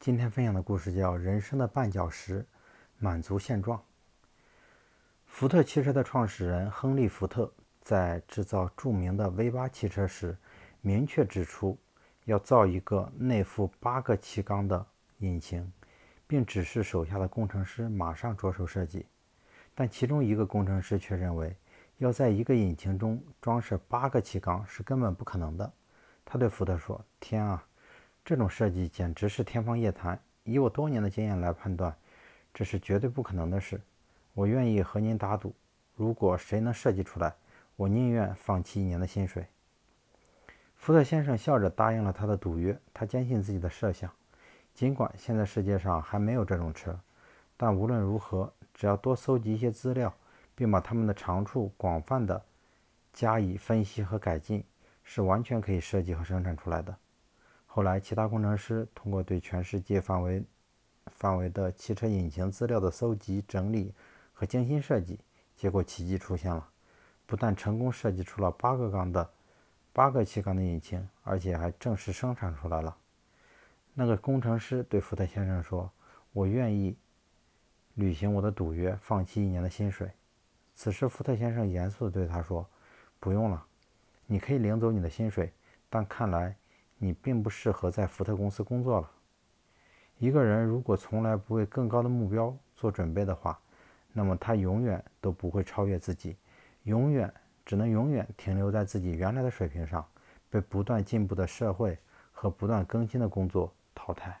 今天分享的故事叫《人生的绊脚石》，满足现状。福特汽车的创始人亨利·福特在制造著名的 V8 汽车时，明确指出要造一个内附八个气缸的引擎，并指示手下的工程师马上着手设计。但其中一个工程师却认为，要在一个引擎中装饰八个气缸是根本不可能的。他对福特说：“天啊！”这种设计简直是天方夜谭。以我多年的经验来判断，这是绝对不可能的事。我愿意和您打赌，如果谁能设计出来，我宁愿放弃一年的薪水。福特先生笑着答应了他的赌约。他坚信自己的设想，尽管现在世界上还没有这种车，但无论如何，只要多搜集一些资料，并把它们的长处广泛的加以分析和改进，是完全可以设计和生产出来的。后来，其他工程师通过对全世界范围范围的汽车引擎资料的搜集、整理和精心设计，结果奇迹出现了。不但成功设计出了八个缸的八个气缸的引擎，而且还正式生产出来了。那个工程师对福特先生说：“我愿意履行我的赌约，放弃一年的薪水。”此时，福特先生严肃地对他说：“不用了，你可以领走你的薪水，但看来……”你并不适合在福特公司工作了。一个人如果从来不为更高的目标做准备的话，那么他永远都不会超越自己，永远只能永远停留在自己原来的水平上，被不断进步的社会和不断更新的工作淘汰。